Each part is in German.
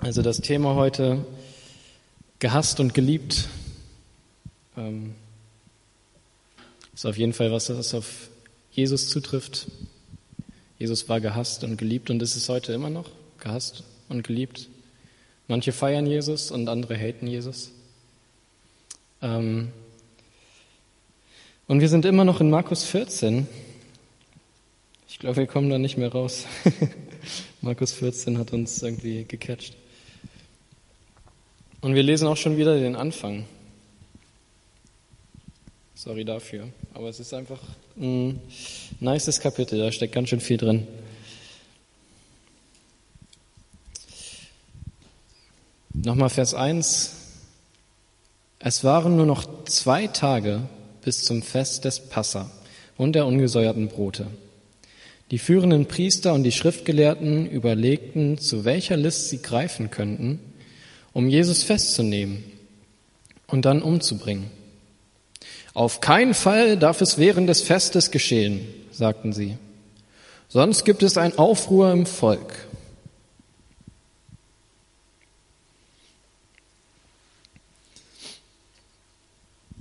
Also das Thema heute gehasst und geliebt ähm, ist auf jeden Fall was, das auf Jesus zutrifft. Jesus war gehasst und geliebt und ist es heute immer noch gehasst und geliebt. Manche feiern Jesus und andere haten Jesus. Ähm, und wir sind immer noch in Markus 14. Ich glaube, wir kommen da nicht mehr raus. Markus 14 hat uns irgendwie gecatcht. Und wir lesen auch schon wieder den Anfang. Sorry dafür. Aber es ist einfach ein nices Kapitel, da steckt ganz schön viel drin. Nochmal Vers 1. Es waren nur noch zwei Tage bis zum Fest des Passa und der ungesäuerten Brote. Die führenden Priester und die Schriftgelehrten überlegten, zu welcher List sie greifen könnten, um Jesus festzunehmen und dann umzubringen. Auf keinen Fall darf es während des Festes geschehen, sagten sie. Sonst gibt es ein Aufruhr im Volk.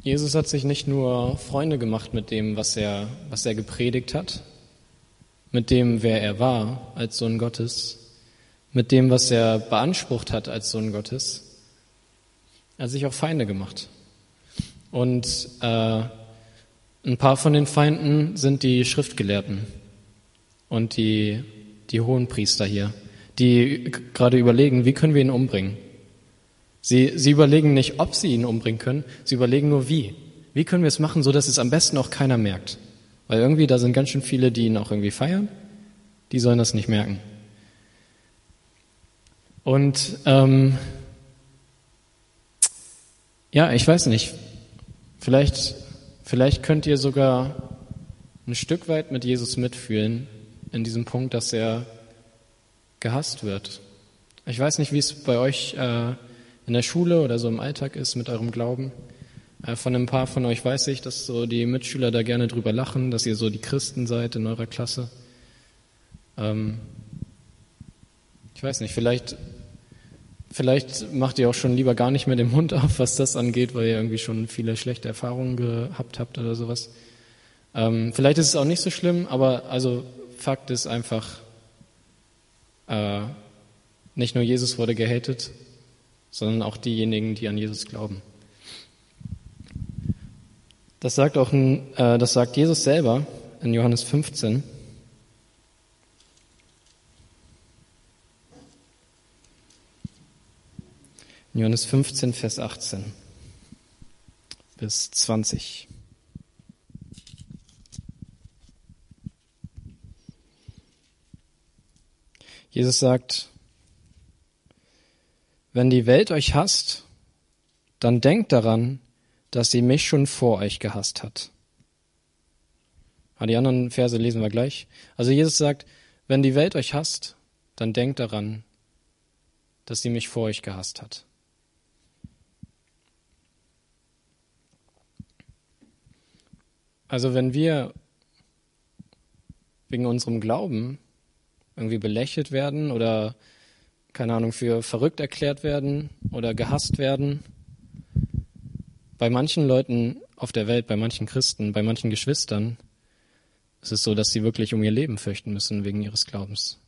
Jesus hat sich nicht nur Freunde gemacht mit dem, was er, was er gepredigt hat, mit dem, wer er war als Sohn Gottes, mit dem, was er beansprucht hat als Sohn Gottes. Er hat sich auch Feinde gemacht. Und äh, ein paar von den Feinden sind die Schriftgelehrten und die, die hohen Priester hier, die gerade überlegen, wie können wir ihn umbringen. Sie, sie überlegen nicht, ob sie ihn umbringen können, sie überlegen nur wie. Wie können wir es machen, so dass es am besten auch keiner merkt? Weil irgendwie da sind ganz schön viele, die ihn auch irgendwie feiern, die sollen das nicht merken. Und ähm, ja, ich weiß nicht, vielleicht, vielleicht könnt ihr sogar ein Stück weit mit Jesus mitfühlen in diesem Punkt, dass er gehasst wird. Ich weiß nicht, wie es bei euch äh, in der Schule oder so im Alltag ist mit eurem Glauben. Äh, von ein paar von euch weiß ich, dass so die Mitschüler da gerne drüber lachen, dass ihr so die Christen seid in eurer Klasse. Ähm, ich weiß nicht, vielleicht, vielleicht macht ihr auch schon lieber gar nicht mehr den Mund auf, was das angeht, weil ihr irgendwie schon viele schlechte Erfahrungen gehabt habt oder sowas. Ähm, vielleicht ist es auch nicht so schlimm, aber also Fakt ist einfach, äh, nicht nur Jesus wurde gehatet, sondern auch diejenigen, die an Jesus glauben. Das sagt auch, äh, das sagt Jesus selber in Johannes 15. Johannes 15, Vers 18 bis 20. Jesus sagt, wenn die Welt euch hasst, dann denkt daran, dass sie mich schon vor euch gehasst hat. Ah, die anderen Verse lesen wir gleich. Also Jesus sagt, wenn die Welt euch hasst, dann denkt daran, dass sie mich vor euch gehasst hat. Also wenn wir wegen unserem Glauben irgendwie belächelt werden oder keine Ahnung, für verrückt erklärt werden oder gehasst werden. Bei manchen Leuten auf der Welt, bei manchen Christen, bei manchen Geschwistern ist es so, dass sie wirklich um ihr Leben fürchten müssen wegen ihres Glaubens.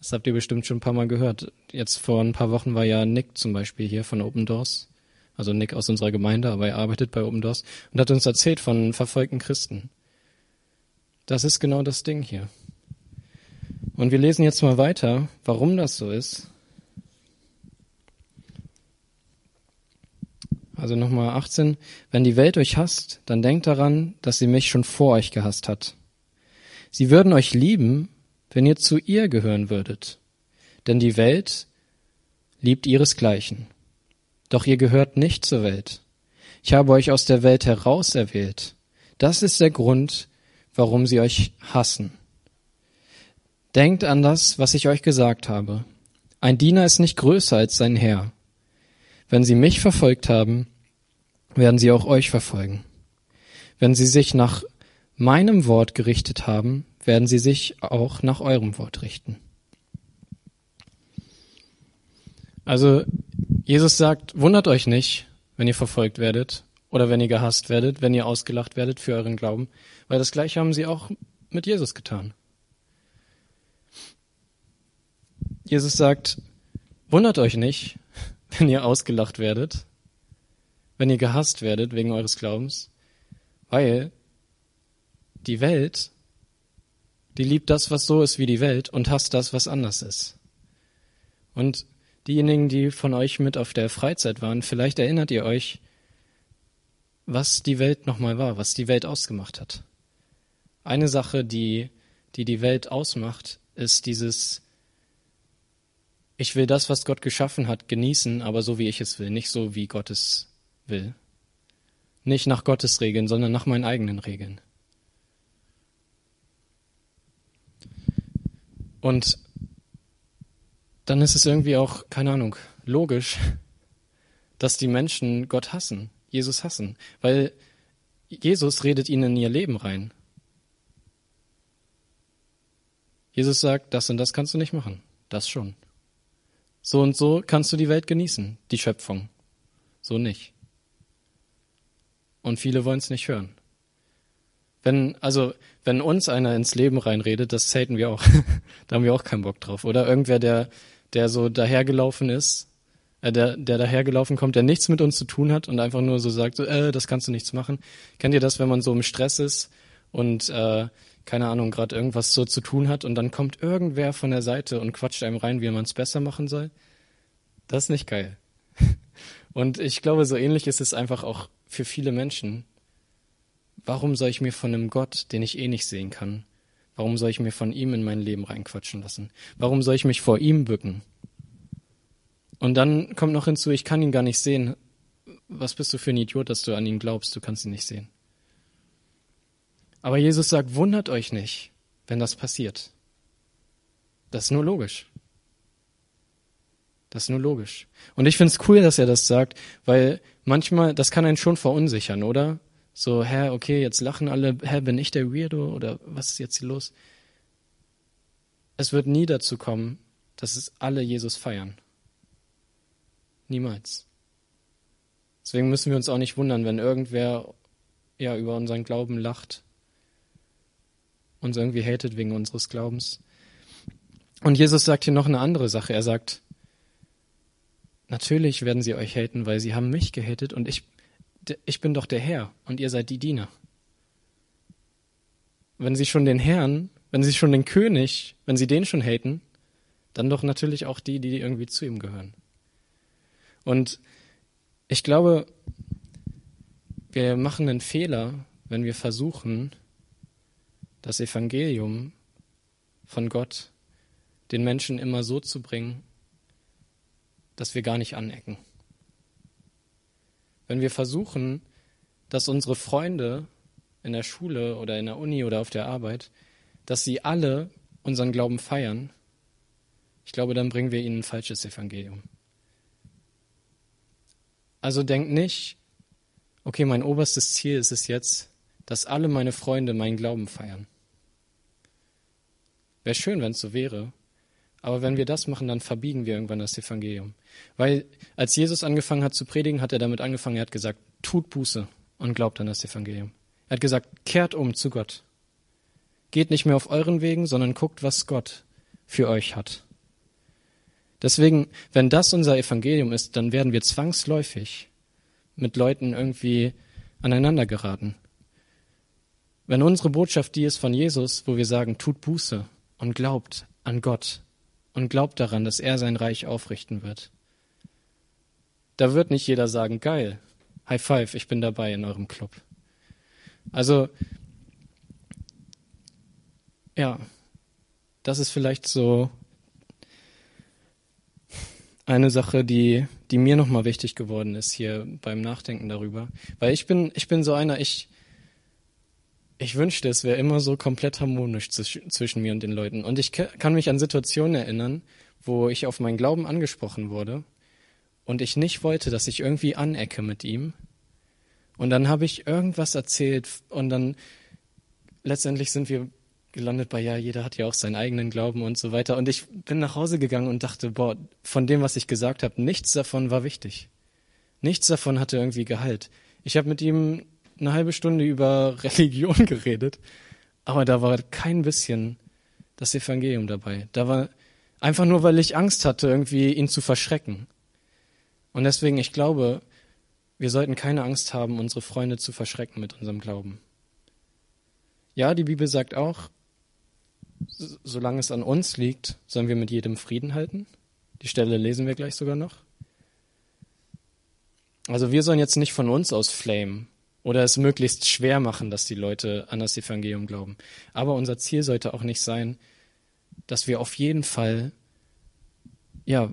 Das habt ihr bestimmt schon ein paar Mal gehört. Jetzt vor ein paar Wochen war ja Nick zum Beispiel hier von Open Doors, also Nick aus unserer Gemeinde, aber er arbeitet bei Open Doors und hat uns erzählt von verfolgten Christen. Das ist genau das Ding hier. Und wir lesen jetzt mal weiter, warum das so ist. Also nochmal 18. Wenn die Welt euch hasst, dann denkt daran, dass sie mich schon vor euch gehasst hat. Sie würden euch lieben, wenn ihr zu ihr gehören würdet. Denn die Welt liebt ihresgleichen. Doch ihr gehört nicht zur Welt. Ich habe euch aus der Welt heraus erwählt. Das ist der Grund, warum sie euch hassen. Denkt an das, was ich euch gesagt habe. Ein Diener ist nicht größer als sein Herr. Wenn sie mich verfolgt haben, werden sie auch euch verfolgen. Wenn sie sich nach meinem Wort gerichtet haben, werden sie sich auch nach eurem Wort richten. Also Jesus sagt, wundert euch nicht, wenn ihr verfolgt werdet oder wenn ihr gehasst werdet, wenn ihr ausgelacht werdet für euren Glauben, weil das gleiche haben sie auch mit Jesus getan. Jesus sagt, wundert euch nicht, wenn ihr ausgelacht werdet, wenn ihr gehasst werdet wegen eures Glaubens, weil die Welt, die liebt das, was so ist wie die Welt und hasst das, was anders ist. Und diejenigen, die von euch mit auf der Freizeit waren, vielleicht erinnert ihr euch, was die Welt nochmal war, was die Welt ausgemacht hat. Eine Sache, die, die die Welt ausmacht, ist dieses, ich will das, was Gott geschaffen hat, genießen, aber so wie ich es will, nicht so wie Gott es will. Nicht nach Gottes Regeln, sondern nach meinen eigenen Regeln. Und dann ist es irgendwie auch, keine Ahnung, logisch, dass die Menschen Gott hassen, Jesus hassen, weil Jesus redet ihnen in ihr Leben rein. Jesus sagt, das und das kannst du nicht machen, das schon. So und so kannst du die Welt genießen, die Schöpfung, so nicht. Und viele wollen es nicht hören. Wenn, also, wenn uns einer ins Leben reinredet, das zelten wir auch. da haben wir auch keinen Bock drauf. Oder irgendwer, der, der so dahergelaufen ist, äh, der, der dahergelaufen kommt, der nichts mit uns zu tun hat und einfach nur so sagt, so, äh, das kannst du nichts machen. Kennt ihr das, wenn man so im Stress ist und äh, keine Ahnung, gerade irgendwas so zu tun hat und dann kommt irgendwer von der Seite und quatscht einem rein, wie man es besser machen soll? Das ist nicht geil. Und ich glaube, so ähnlich ist es einfach auch für viele Menschen. Warum soll ich mir von einem Gott, den ich eh nicht sehen kann, warum soll ich mir von ihm in mein Leben reinquatschen lassen? Warum soll ich mich vor ihm bücken? Und dann kommt noch hinzu, ich kann ihn gar nicht sehen. Was bist du für ein Idiot, dass du an ihn glaubst? Du kannst ihn nicht sehen. Aber Jesus sagt, wundert euch nicht, wenn das passiert. Das ist nur logisch. Das ist nur logisch. Und ich finde es cool, dass er das sagt, weil manchmal, das kann einen schon verunsichern, oder? So, hä, okay, jetzt lachen alle, hä, bin ich der Weirdo oder was ist jetzt hier los? Es wird nie dazu kommen, dass es alle Jesus feiern. Niemals. Deswegen müssen wir uns auch nicht wundern, wenn irgendwer ja über unseren Glauben lacht, uns irgendwie hatet wegen unseres Glaubens. Und Jesus sagt hier noch eine andere Sache. Er sagt, Natürlich werden sie euch haten, weil sie haben mich gehatet und ich, ich bin doch der Herr und ihr seid die Diener. Wenn sie schon den Herrn, wenn sie schon den König, wenn sie den schon haten, dann doch natürlich auch die, die irgendwie zu ihm gehören. Und ich glaube, wir machen einen Fehler, wenn wir versuchen, das Evangelium von Gott den Menschen immer so zu bringen, dass wir gar nicht anecken. Wenn wir versuchen, dass unsere Freunde in der Schule oder in der Uni oder auf der Arbeit, dass sie alle unseren Glauben feiern, ich glaube, dann bringen wir ihnen ein falsches Evangelium. Also denkt nicht, okay, mein oberstes Ziel ist es jetzt, dass alle meine Freunde meinen Glauben feiern. Wäre schön, wenn es so wäre, aber wenn wir das machen, dann verbiegen wir irgendwann das Evangelium. Weil als Jesus angefangen hat zu predigen, hat er damit angefangen, er hat gesagt, tut Buße und glaubt an das Evangelium. Er hat gesagt, kehrt um zu Gott. Geht nicht mehr auf euren Wegen, sondern guckt, was Gott für euch hat. Deswegen, wenn das unser Evangelium ist, dann werden wir zwangsläufig mit Leuten irgendwie aneinander geraten. Wenn unsere Botschaft die ist von Jesus, wo wir sagen, tut Buße und glaubt an Gott, und glaubt daran, dass er sein Reich aufrichten wird. Da wird nicht jeder sagen, geil, High Five, ich bin dabei in eurem Club. Also, ja, das ist vielleicht so eine Sache, die, die mir nochmal wichtig geworden ist hier beim Nachdenken darüber. Weil ich bin, ich bin so einer, ich, ich wünschte, es wäre immer so komplett harmonisch zwischen mir und den Leuten. Und ich kann mich an Situationen erinnern, wo ich auf meinen Glauben angesprochen wurde und ich nicht wollte, dass ich irgendwie anecke mit ihm. Und dann habe ich irgendwas erzählt und dann letztendlich sind wir gelandet bei, ja, jeder hat ja auch seinen eigenen Glauben und so weiter. Und ich bin nach Hause gegangen und dachte, boah, von dem, was ich gesagt habe, nichts davon war wichtig. Nichts davon hatte irgendwie Gehalt. Ich habe mit ihm eine halbe Stunde über Religion geredet, aber da war kein bisschen das Evangelium dabei. Da war einfach nur, weil ich Angst hatte, irgendwie ihn zu verschrecken. Und deswegen, ich glaube, wir sollten keine Angst haben, unsere Freunde zu verschrecken mit unserem Glauben. Ja, die Bibel sagt auch, solange es an uns liegt, sollen wir mit jedem Frieden halten. Die Stelle lesen wir gleich sogar noch. Also wir sollen jetzt nicht von uns aus flamen oder es möglichst schwer machen, dass die Leute an das Evangelium glauben. Aber unser Ziel sollte auch nicht sein, dass wir auf jeden Fall ja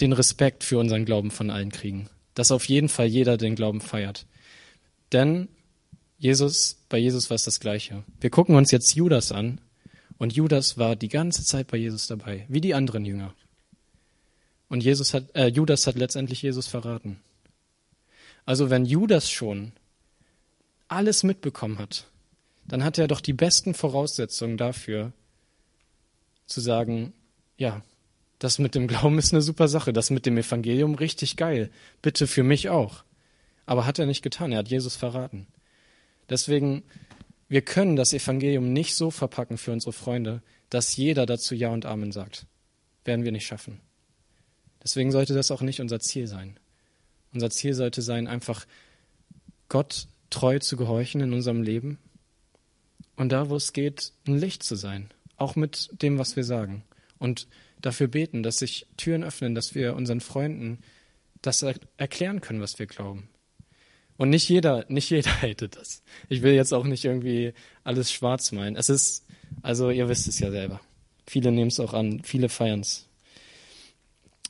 den Respekt für unseren Glauben von allen kriegen. Dass auf jeden Fall jeder den Glauben feiert. Denn Jesus, bei Jesus war es das Gleiche. Wir gucken uns jetzt Judas an und Judas war die ganze Zeit bei Jesus dabei, wie die anderen Jünger. Und Jesus hat, äh, Judas hat letztendlich Jesus verraten. Also wenn Judas schon alles mitbekommen hat, dann hat er doch die besten Voraussetzungen dafür, zu sagen, ja, das mit dem Glauben ist eine super Sache, das mit dem Evangelium richtig geil, bitte für mich auch. Aber hat er nicht getan, er hat Jesus verraten. Deswegen wir können das Evangelium nicht so verpacken für unsere Freunde, dass jeder dazu Ja und Amen sagt. Werden wir nicht schaffen. Deswegen sollte das auch nicht unser Ziel sein. Unser Ziel sollte sein, einfach Gott treu zu gehorchen in unserem Leben und da, wo es geht, ein Licht zu sein, auch mit dem, was wir sagen. Und dafür beten, dass sich Türen öffnen, dass wir unseren Freunden das erklären können, was wir glauben. Und nicht jeder, nicht jeder hatet das. Ich will jetzt auch nicht irgendwie alles schwarz meinen. Es ist, also ihr wisst es ja selber. Viele nehmen es auch an, viele feiern es.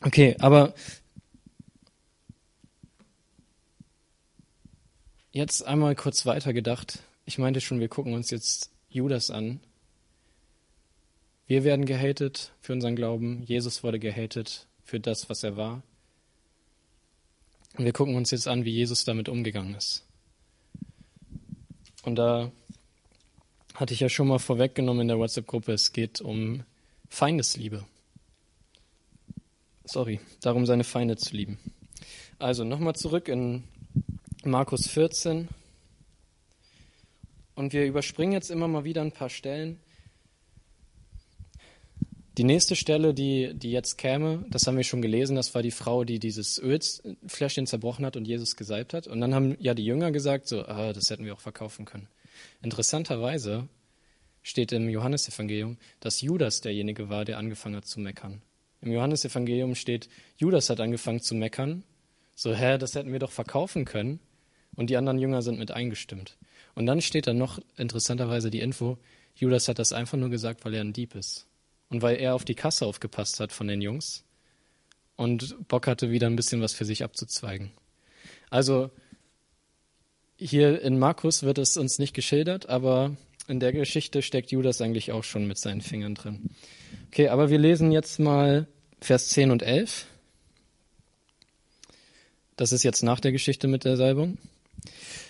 Okay, aber jetzt einmal kurz weitergedacht. Ich meinte schon, wir gucken uns jetzt Judas an. Wir werden gehatet für unseren Glauben. Jesus wurde gehatet für das, was er war. Und wir gucken uns jetzt an, wie Jesus damit umgegangen ist. Und da hatte ich ja schon mal vorweggenommen in der WhatsApp-Gruppe, es geht um Feindesliebe. Sorry, darum seine Feinde zu lieben. Also nochmal zurück in Markus 14. Und wir überspringen jetzt immer mal wieder ein paar Stellen. Die nächste Stelle, die, die jetzt käme, das haben wir schon gelesen, das war die Frau, die dieses Ölfläschchen zerbrochen hat und Jesus gesalbt hat. Und dann haben ja die Jünger gesagt, so, ah, das hätten wir auch verkaufen können. Interessanterweise steht im Johannesevangelium, dass Judas derjenige war, der angefangen hat zu meckern. Im Johannesevangelium steht, Judas hat angefangen zu meckern. So, hä, das hätten wir doch verkaufen können. Und die anderen Jünger sind mit eingestimmt. Und dann steht da noch interessanterweise die Info, Judas hat das einfach nur gesagt, weil er ein Dieb ist und weil er auf die Kasse aufgepasst hat von den Jungs und Bock hatte, wieder ein bisschen was für sich abzuzweigen. Also hier in Markus wird es uns nicht geschildert, aber in der Geschichte steckt Judas eigentlich auch schon mit seinen Fingern drin. Okay, aber wir lesen jetzt mal Vers 10 und 11. Das ist jetzt nach der Geschichte mit der Salbung.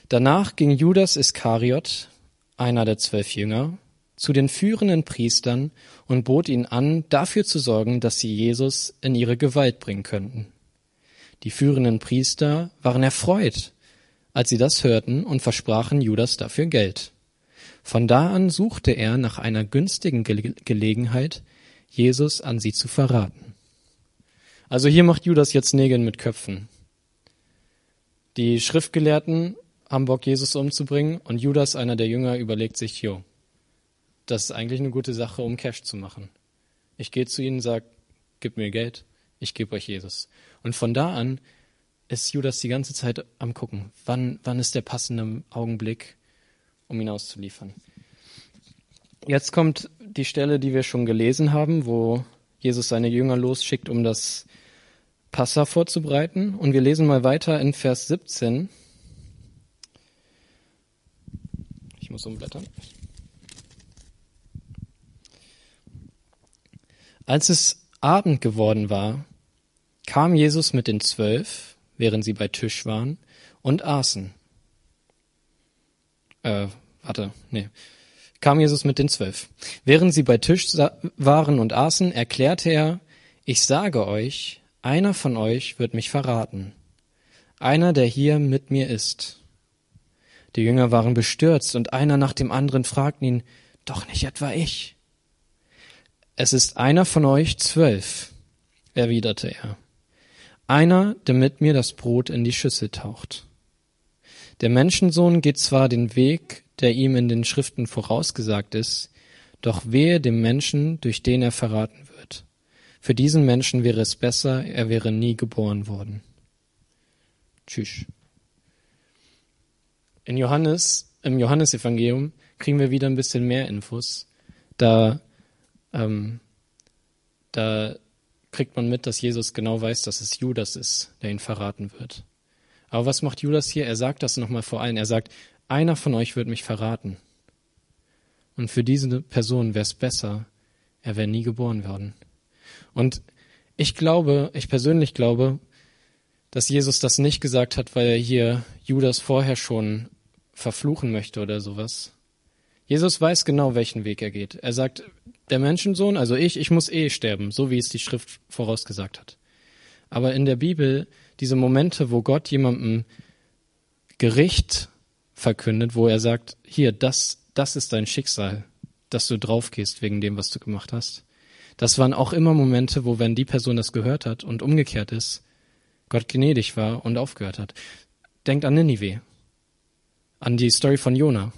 Danach ging Judas Iskariot, einer der zwölf Jünger, zu den führenden Priestern und bot ihnen an, dafür zu sorgen, dass sie Jesus in ihre Gewalt bringen könnten. Die führenden Priester waren erfreut, als sie das hörten und versprachen Judas dafür Geld. Von da an suchte er nach einer günstigen Ge Gelegenheit, Jesus an sie zu verraten. Also hier macht Judas jetzt Nägel mit Köpfen. Die Schriftgelehrten haben Bock, Jesus umzubringen und Judas, einer der Jünger, überlegt sich, jo, das ist eigentlich eine gute Sache, um Cash zu machen. Ich gehe zu ihnen, sage, gib mir Geld, ich gebe euch Jesus. Und von da an ist Judas die ganze Zeit am gucken, wann, wann ist der passende Augenblick, um ihn auszuliefern. Jetzt kommt die Stelle, die wir schon gelesen haben, wo Jesus seine Jünger losschickt, um das Passa vorzubereiten. Und wir lesen mal weiter in Vers 17. Ich muss umblättern. Als es Abend geworden war, kam Jesus mit den Zwölf, während sie bei Tisch waren, und aßen. Äh, warte, nee. kam Jesus mit den Zwölf. Während sie bei Tisch waren und aßen, erklärte er, ich sage euch, einer von euch wird mich verraten. Einer, der hier mit mir ist. Die Jünger waren bestürzt und einer nach dem anderen fragten ihn, doch nicht etwa ich. Es ist einer von euch zwölf, erwiderte er. Einer, der mit mir das Brot in die Schüssel taucht. Der Menschensohn geht zwar den Weg, der ihm in den Schriften vorausgesagt ist, doch wehe dem Menschen, durch den er verraten wird. Für diesen Menschen wäre es besser, er wäre nie geboren worden. Tschüss. In Johannes, im Johannesevangelium kriegen wir wieder ein bisschen mehr Infos. Da, ähm, da kriegt man mit, dass Jesus genau weiß, dass es Judas ist, der ihn verraten wird. Aber was macht Judas hier? Er sagt das nochmal vor allen. Er sagt, einer von euch wird mich verraten. Und für diese Person wäre es besser, er wäre nie geboren worden. Und ich glaube, ich persönlich glaube, dass Jesus das nicht gesagt hat, weil er hier Judas vorher schon verfluchen möchte oder sowas. Jesus weiß genau, welchen Weg er geht. Er sagt, der Menschensohn, also ich, ich muss eh sterben, so wie es die Schrift vorausgesagt hat. Aber in der Bibel, diese Momente, wo Gott jemandem Gericht verkündet, wo er sagt, hier, das, das ist dein Schicksal, dass du draufgehst wegen dem, was du gemacht hast. Das waren auch immer Momente, wo, wenn die Person das gehört hat und umgekehrt ist, Gott gnädig war und aufgehört hat. Denkt an Ninive, an die Story von Jona.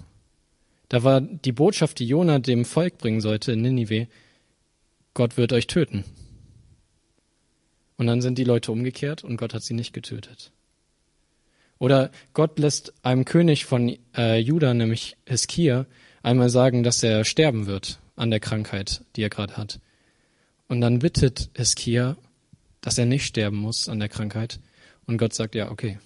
Da war die Botschaft, die Jona dem Volk bringen sollte in Ninive, Gott wird euch töten. Und dann sind die Leute umgekehrt und Gott hat sie nicht getötet. Oder Gott lässt einem König von äh, Juda, nämlich Hiskia, einmal sagen, dass er sterben wird an der Krankheit, die er gerade hat. Und dann bittet Hiskia, dass er nicht sterben muss an der Krankheit. Und Gott sagt, ja, okay,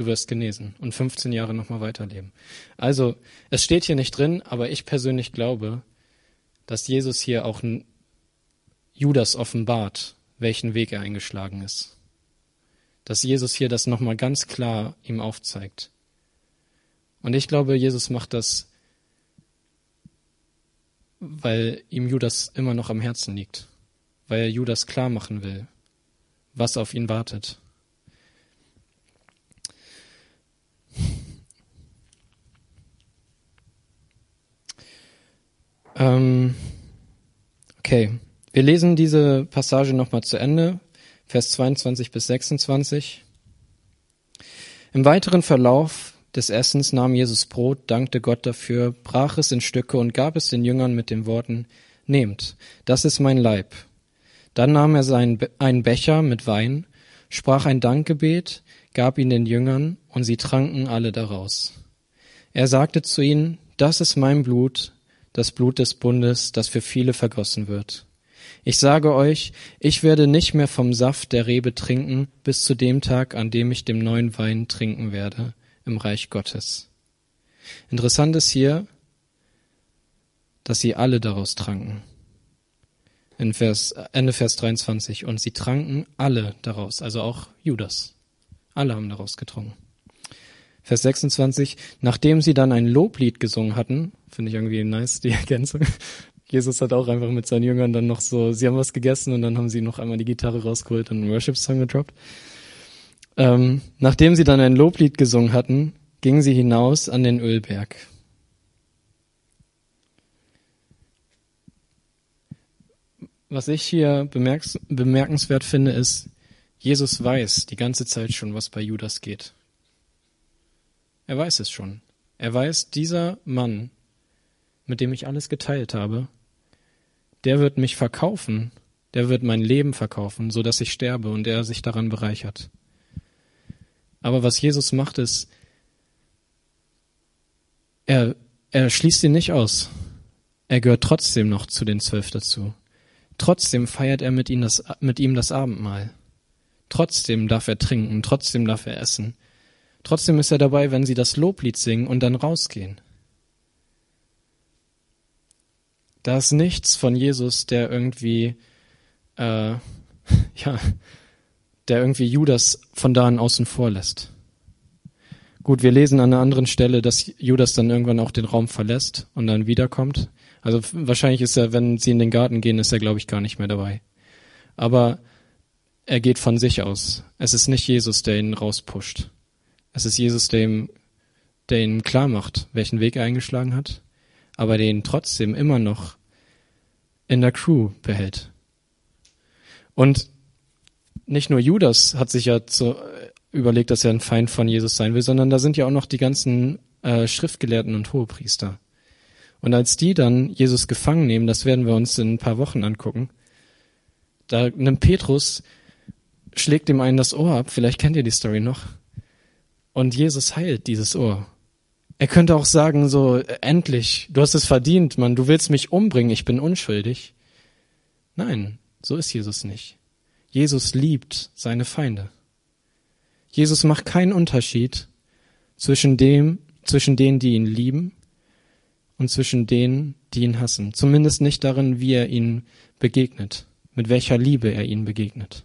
du wirst genesen und 15 Jahre nochmal weiterleben. Also, es steht hier nicht drin, aber ich persönlich glaube, dass Jesus hier auch Judas offenbart, welchen Weg er eingeschlagen ist. Dass Jesus hier das nochmal ganz klar ihm aufzeigt. Und ich glaube, Jesus macht das, weil ihm Judas immer noch am Herzen liegt. Weil er Judas klar machen will, was auf ihn wartet. Ähm, okay, wir lesen diese Passage nochmal zu Ende, Vers 22 bis 26. Im weiteren Verlauf des Essens nahm Jesus Brot, dankte Gott dafür, brach es in Stücke und gab es den Jüngern mit den Worten, Nehmt, das ist mein Leib. Dann nahm er seinen, einen Becher mit Wein, sprach ein Dankgebet, gab ihn den Jüngern, und sie tranken alle daraus. Er sagte zu ihnen, das ist mein Blut, das Blut des Bundes, das für viele vergossen wird. Ich sage euch, ich werde nicht mehr vom Saft der Rebe trinken, bis zu dem Tag, an dem ich dem neuen Wein trinken werde im Reich Gottes. Interessant ist hier, dass sie alle daraus tranken. In Vers, Ende Vers 23. Und sie tranken alle daraus, also auch Judas. Alle haben daraus getrunken. Vers 26, nachdem sie dann ein Loblied gesungen hatten, finde ich irgendwie nice, die Ergänzung. Jesus hat auch einfach mit seinen Jüngern dann noch so, sie haben was gegessen und dann haben sie noch einmal die Gitarre rausgeholt und einen Worship-Song gedroppt. Ähm, nachdem sie dann ein Loblied gesungen hatten, gingen sie hinaus an den Ölberg. Was ich hier bemerkenswert finde, ist, Jesus weiß die ganze Zeit schon, was bei Judas geht. Er weiß es schon. Er weiß, dieser Mann, mit dem ich alles geteilt habe, der wird mich verkaufen, der wird mein Leben verkaufen, so dass ich sterbe und er sich daran bereichert. Aber was Jesus macht, ist, er, er schließt ihn nicht aus. Er gehört trotzdem noch zu den Zwölf dazu. Trotzdem feiert er mit ihm das, mit ihm das Abendmahl. Trotzdem darf er trinken, trotzdem darf er essen. Trotzdem ist er dabei, wenn sie das Loblied singen und dann rausgehen. Da ist nichts von Jesus, der irgendwie, äh, ja, der irgendwie Judas von da an außen vor lässt. Gut, wir lesen an einer anderen Stelle, dass Judas dann irgendwann auch den Raum verlässt und dann wiederkommt. Also wahrscheinlich ist er, wenn sie in den Garten gehen, ist er, glaube ich, gar nicht mehr dabei. Aber er geht von sich aus. Es ist nicht Jesus, der ihn rauspusht. Es ist Jesus, der ihm, der ihm klar macht, welchen Weg er eingeschlagen hat, aber der ihn trotzdem immer noch in der Crew behält. Und nicht nur Judas hat sich ja zu, überlegt, dass er ein Feind von Jesus sein will, sondern da sind ja auch noch die ganzen äh, Schriftgelehrten und Hohepriester. Und als die dann Jesus gefangen nehmen, das werden wir uns in ein paar Wochen angucken, da nimmt Petrus, schlägt ihm einen das Ohr ab, vielleicht kennt ihr die Story noch, und Jesus heilt dieses Ohr. Er könnte auch sagen, so, endlich, du hast es verdient, Mann, du willst mich umbringen, ich bin unschuldig. Nein, so ist Jesus nicht. Jesus liebt seine Feinde. Jesus macht keinen Unterschied zwischen dem, zwischen denen, die ihn lieben und zwischen denen, die ihn hassen. Zumindest nicht darin, wie er ihnen begegnet, mit welcher Liebe er ihnen begegnet.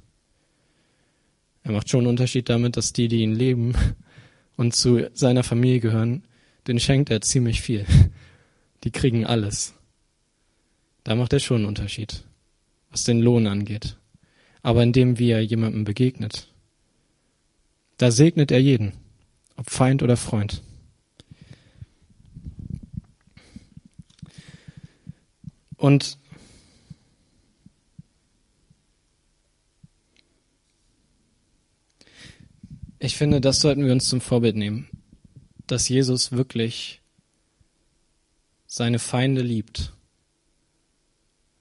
Er macht schon einen Unterschied damit, dass die, die ihn leben und zu seiner Familie gehören, den schenkt er ziemlich viel. Die kriegen alles. Da macht er schon einen Unterschied, was den Lohn angeht. Aber indem er jemandem begegnet, da segnet er jeden, ob Feind oder Freund. Und ich finde, das sollten wir uns zum Vorbild nehmen, dass Jesus wirklich seine Feinde liebt,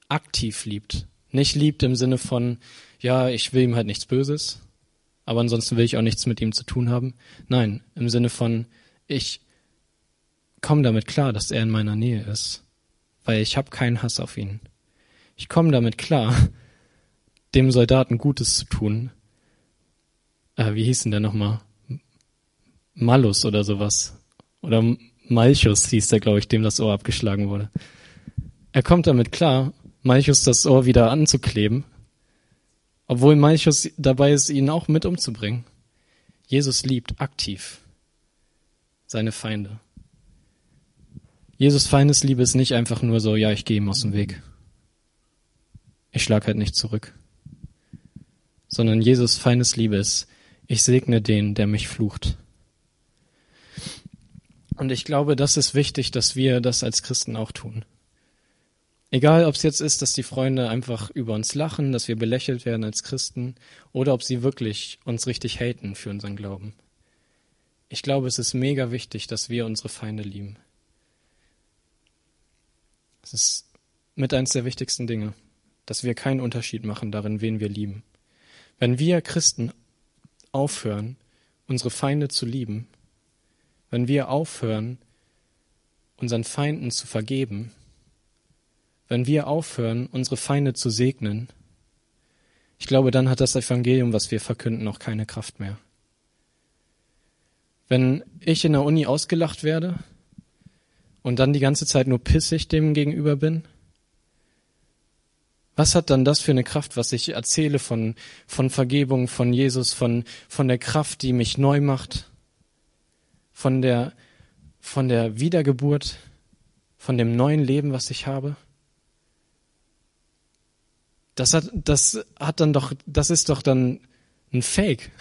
aktiv liebt, nicht liebt im Sinne von, ja, ich will ihm halt nichts Böses, aber ansonsten will ich auch nichts mit ihm zu tun haben. Nein, im Sinne von, ich komme damit klar, dass er in meiner Nähe ist, weil ich habe keinen Hass auf ihn. Ich komme damit klar, dem Soldaten Gutes zu tun. Äh, wie hieß denn der nochmal? Malus oder sowas. Oder Malchus hieß der, glaube ich, dem das Ohr abgeschlagen wurde. Er kommt damit klar, Malchus das Ohr wieder anzukleben, obwohl Malchus dabei ist, ihn auch mit umzubringen. Jesus liebt aktiv seine Feinde. Jesus Feindesliebe ist nicht einfach nur so, ja, ich gehe ihm aus dem Weg. Ich schlag halt nicht zurück. Sondern Jesus Feindesliebe ist, ich segne den, der mich flucht. Und ich glaube, das ist wichtig, dass wir das als Christen auch tun. Egal, ob es jetzt ist, dass die Freunde einfach über uns lachen, dass wir belächelt werden als Christen, oder ob sie wirklich uns richtig haten für unseren Glauben. Ich glaube, es ist mega wichtig, dass wir unsere Feinde lieben. Es ist mit eins der wichtigsten Dinge, dass wir keinen Unterschied machen darin, wen wir lieben. Wenn wir Christen aufhören, unsere Feinde zu lieben, wenn wir aufhören, unseren Feinden zu vergeben, wenn wir aufhören, unsere Feinde zu segnen, ich glaube, dann hat das Evangelium, was wir verkünden, noch keine Kraft mehr. Wenn ich in der Uni ausgelacht werde und dann die ganze Zeit nur pissig dem gegenüber bin, was hat dann das für eine Kraft, was ich erzähle von, von Vergebung, von Jesus, von, von der Kraft, die mich neu macht, von der, von der Wiedergeburt, von dem neuen Leben, was ich habe? Das hat, das hat dann doch, das ist doch dann ein Fake.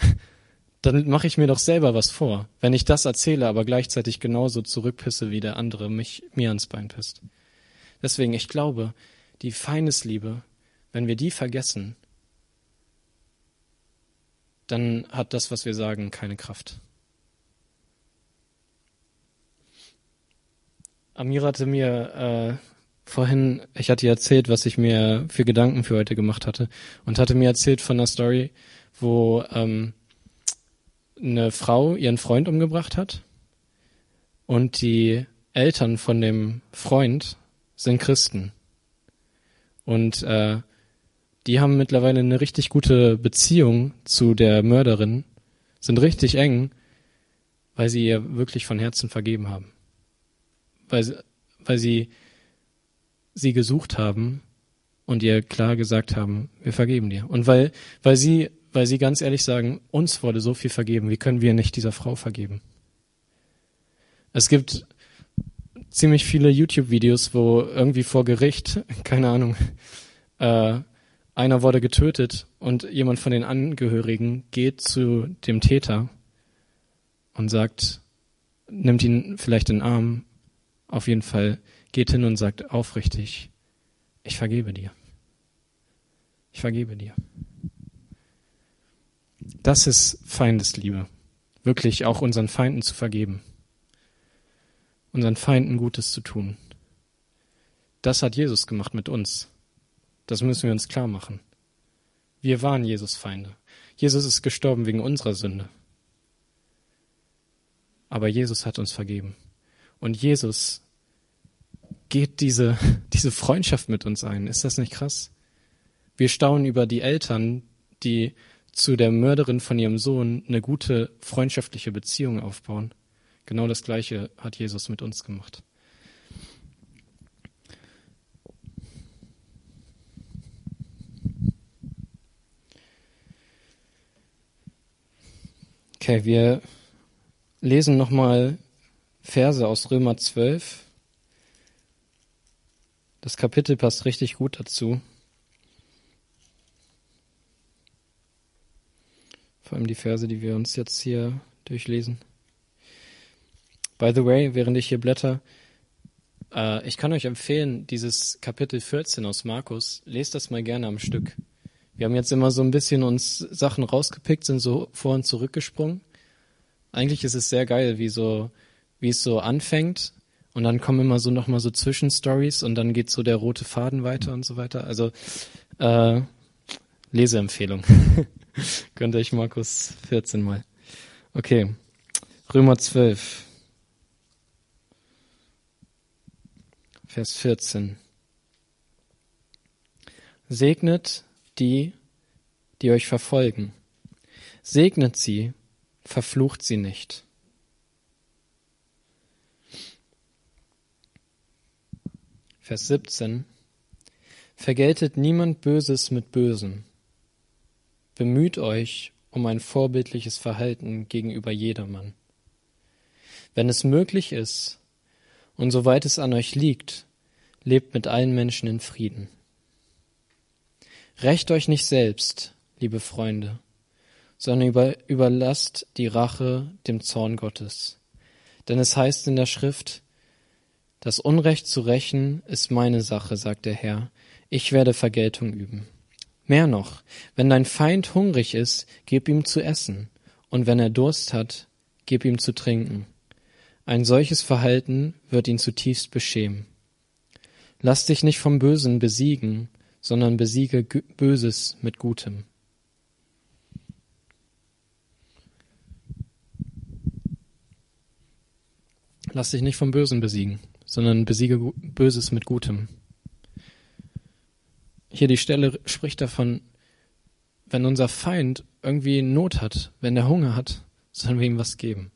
Dann mache ich mir doch selber was vor, wenn ich das erzähle, aber gleichzeitig genauso zurückpisse, wie der andere mich mir ans Bein pisst. Deswegen, ich glaube, die Feindesliebe, wenn wir die vergessen, dann hat das, was wir sagen, keine Kraft. Amira hatte mir äh, vorhin, ich hatte ihr erzählt, was ich mir für Gedanken für heute gemacht hatte und hatte mir erzählt von einer Story, wo ähm, eine Frau ihren Freund umgebracht hat und die Eltern von dem Freund sind Christen und äh, die haben mittlerweile eine richtig gute Beziehung zu der Mörderin, sind richtig eng, weil sie ihr wirklich von Herzen vergeben haben. Weil, weil sie sie gesucht haben und ihr klar gesagt haben, wir vergeben dir. Und weil, weil sie, weil sie ganz ehrlich sagen, uns wurde so viel vergeben, wie können wir nicht dieser Frau vergeben? Es gibt ziemlich viele YouTube-Videos, wo irgendwie vor Gericht, keine Ahnung, äh, einer wurde getötet und jemand von den Angehörigen geht zu dem Täter und sagt, nimmt ihn vielleicht in den Arm, auf jeden Fall geht hin und sagt aufrichtig, ich vergebe dir. Ich vergebe dir. Das ist Feindesliebe. Wirklich auch unseren Feinden zu vergeben unseren Feinden Gutes zu tun. Das hat Jesus gemacht mit uns. Das müssen wir uns klar machen. Wir waren Jesus Feinde. Jesus ist gestorben wegen unserer Sünde. Aber Jesus hat uns vergeben. Und Jesus geht diese, diese Freundschaft mit uns ein. Ist das nicht krass? Wir staunen über die Eltern, die zu der Mörderin von ihrem Sohn eine gute freundschaftliche Beziehung aufbauen. Genau das Gleiche hat Jesus mit uns gemacht. Okay, wir lesen nochmal Verse aus Römer 12. Das Kapitel passt richtig gut dazu. Vor allem die Verse, die wir uns jetzt hier durchlesen. By the way, während ich hier blätter, äh, ich kann euch empfehlen, dieses Kapitel 14 aus Markus, lest das mal gerne am Stück. Wir haben jetzt immer so ein bisschen uns Sachen rausgepickt, sind so vor und zurückgesprungen. Eigentlich ist es sehr geil, wie so, wie es so anfängt und dann kommen immer so nochmal so Zwischenstories und dann geht so der rote Faden weiter und so weiter. Also äh, Leseempfehlung. Könnt ihr euch Markus 14 mal. Okay. Römer 12. Vers 14. Segnet die, die euch verfolgen. Segnet sie, verflucht sie nicht. Vers 17. Vergeltet niemand Böses mit Bösem. Bemüht euch um ein vorbildliches Verhalten gegenüber jedermann. Wenn es möglich ist, und soweit es an euch liegt, lebt mit allen Menschen in Frieden. Rächt euch nicht selbst, liebe Freunde, sondern über, überlasst die Rache dem Zorn Gottes. Denn es heißt in der Schrift, das Unrecht zu rächen ist meine Sache, sagt der Herr. Ich werde Vergeltung üben. Mehr noch, wenn dein Feind hungrig ist, gib ihm zu essen, und wenn er Durst hat, gib ihm zu trinken. Ein solches Verhalten wird ihn zutiefst beschämen. Lass dich nicht vom Bösen besiegen, sondern besiege Böses mit Gutem. Lass dich nicht vom Bösen besiegen, sondern besiege Böses mit Gutem. Hier die Stelle spricht davon, wenn unser Feind irgendwie Not hat, wenn er Hunger hat, sollen wir ihm was geben.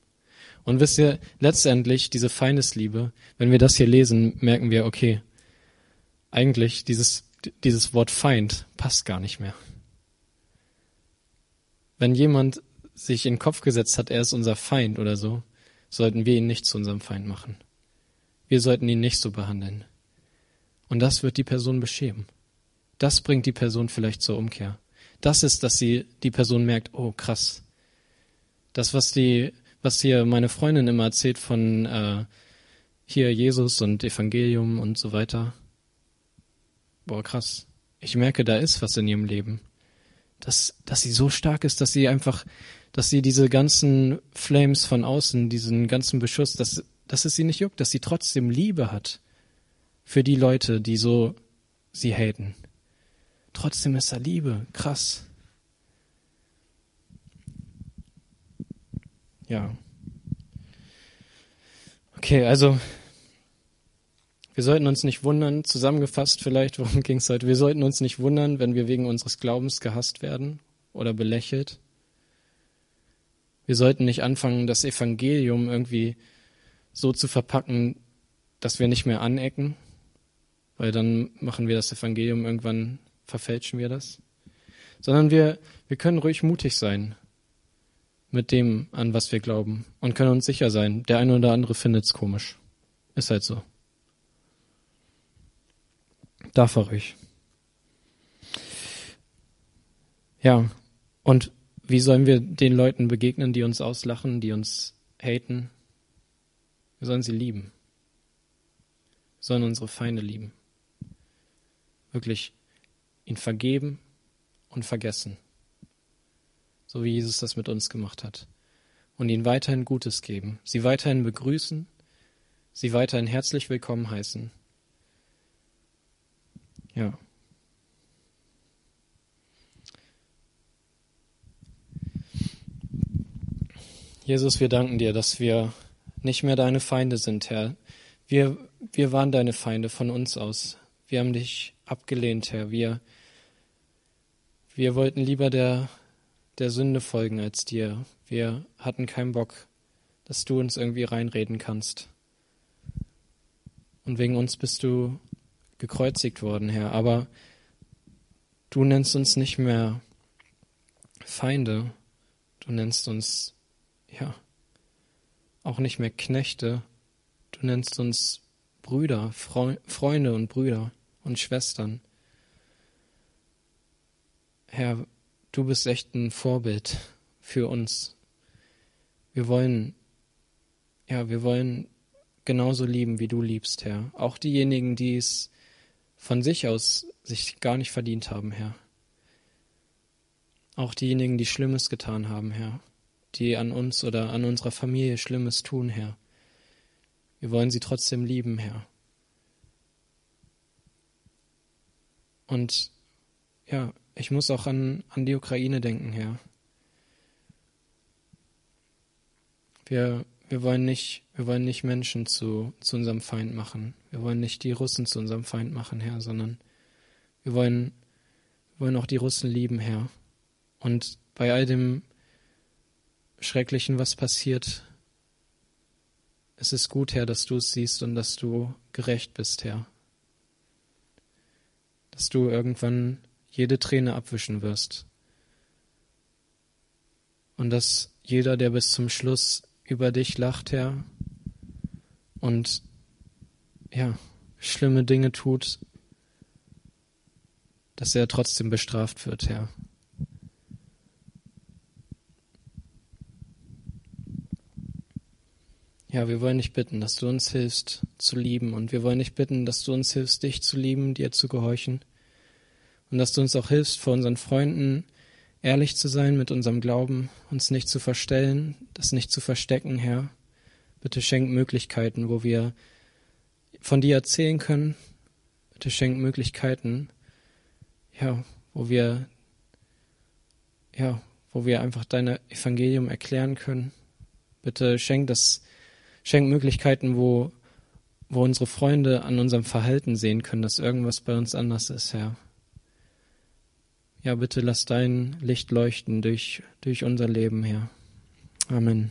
Und wisst ihr, letztendlich diese Feindesliebe, wenn wir das hier lesen, merken wir, okay, eigentlich dieses, dieses Wort Feind passt gar nicht mehr. Wenn jemand sich in den Kopf gesetzt hat, er ist unser Feind oder so, sollten wir ihn nicht zu unserem Feind machen. Wir sollten ihn nicht so behandeln. Und das wird die Person beschämen. Das bringt die Person vielleicht zur Umkehr. Das ist, dass sie die Person merkt, oh krass. Das, was die was hier meine Freundin immer erzählt von äh, hier Jesus und Evangelium und so weiter. Boah, krass. Ich merke, da ist was in ihrem Leben. Dass, dass sie so stark ist, dass sie einfach, dass sie diese ganzen Flames von außen, diesen ganzen Beschuss, dass, dass es sie nicht juckt, dass sie trotzdem Liebe hat für die Leute, die so sie haten. Trotzdem ist da Liebe. Krass. Ja. Okay, also wir sollten uns nicht wundern, zusammengefasst vielleicht, worum ging es heute? Wir sollten uns nicht wundern, wenn wir wegen unseres Glaubens gehasst werden oder belächelt. Wir sollten nicht anfangen, das Evangelium irgendwie so zu verpacken, dass wir nicht mehr anecken, weil dann machen wir das Evangelium irgendwann, verfälschen wir das. Sondern wir, wir können ruhig mutig sein mit dem, an was wir glauben und können uns sicher sein, der eine oder andere findet's komisch. Ist halt so. Darf er ruhig. Ja, und wie sollen wir den Leuten begegnen, die uns auslachen, die uns haten? Wir sollen sie lieben. Wir sollen unsere Feinde lieben. Wirklich ihn vergeben und vergessen. So wie Jesus das mit uns gemacht hat. Und ihnen weiterhin Gutes geben. Sie weiterhin begrüßen. Sie weiterhin herzlich willkommen heißen. Ja. Jesus, wir danken dir, dass wir nicht mehr deine Feinde sind, Herr. Wir, wir waren deine Feinde von uns aus. Wir haben dich abgelehnt, Herr. Wir, wir wollten lieber der, der Sünde folgen als dir. Wir hatten keinen Bock, dass du uns irgendwie reinreden kannst. Und wegen uns bist du gekreuzigt worden, Herr. Aber du nennst uns nicht mehr Feinde. Du nennst uns ja, auch nicht mehr Knechte. Du nennst uns Brüder, Freu Freunde und Brüder und Schwestern. Herr, du bist echt ein Vorbild für uns. Wir wollen, ja, wir wollen genauso lieben, wie du liebst, Herr. Auch diejenigen, die es von sich aus sich gar nicht verdient haben, Herr. Auch diejenigen, die Schlimmes getan haben, Herr die an uns oder an unserer Familie Schlimmes tun, Herr. Wir wollen sie trotzdem lieben, Herr. Und ja, ich muss auch an, an die Ukraine denken, Herr. Wir, wir, wollen nicht, wir wollen nicht Menschen zu, zu unserem Feind machen. Wir wollen nicht die Russen zu unserem Feind machen, Herr, sondern wir wollen, wir wollen auch die Russen lieben, Herr. Und bei all dem Schrecklichen, was passiert. Es ist gut, Herr, dass du es siehst und dass du gerecht bist, Herr. Dass du irgendwann jede Träne abwischen wirst. Und dass jeder, der bis zum Schluss über dich lacht, Herr, und ja, schlimme Dinge tut, dass er trotzdem bestraft wird, Herr. Ja, wir wollen dich bitten, dass du uns hilfst zu lieben und wir wollen dich bitten, dass du uns hilfst, dich zu lieben, dir zu gehorchen und dass du uns auch hilfst, vor unseren Freunden ehrlich zu sein mit unserem Glauben, uns nicht zu verstellen, das nicht zu verstecken, Herr. Bitte schenk Möglichkeiten, wo wir von dir erzählen können. Bitte schenk Möglichkeiten, ja, wo wir, ja, wo wir einfach dein Evangelium erklären können. Bitte schenk, dass Schenk Möglichkeiten, wo, wo unsere Freunde an unserem Verhalten sehen können, dass irgendwas bei uns anders ist, Herr. Ja, bitte lass dein Licht leuchten durch, durch unser Leben, Herr. Amen.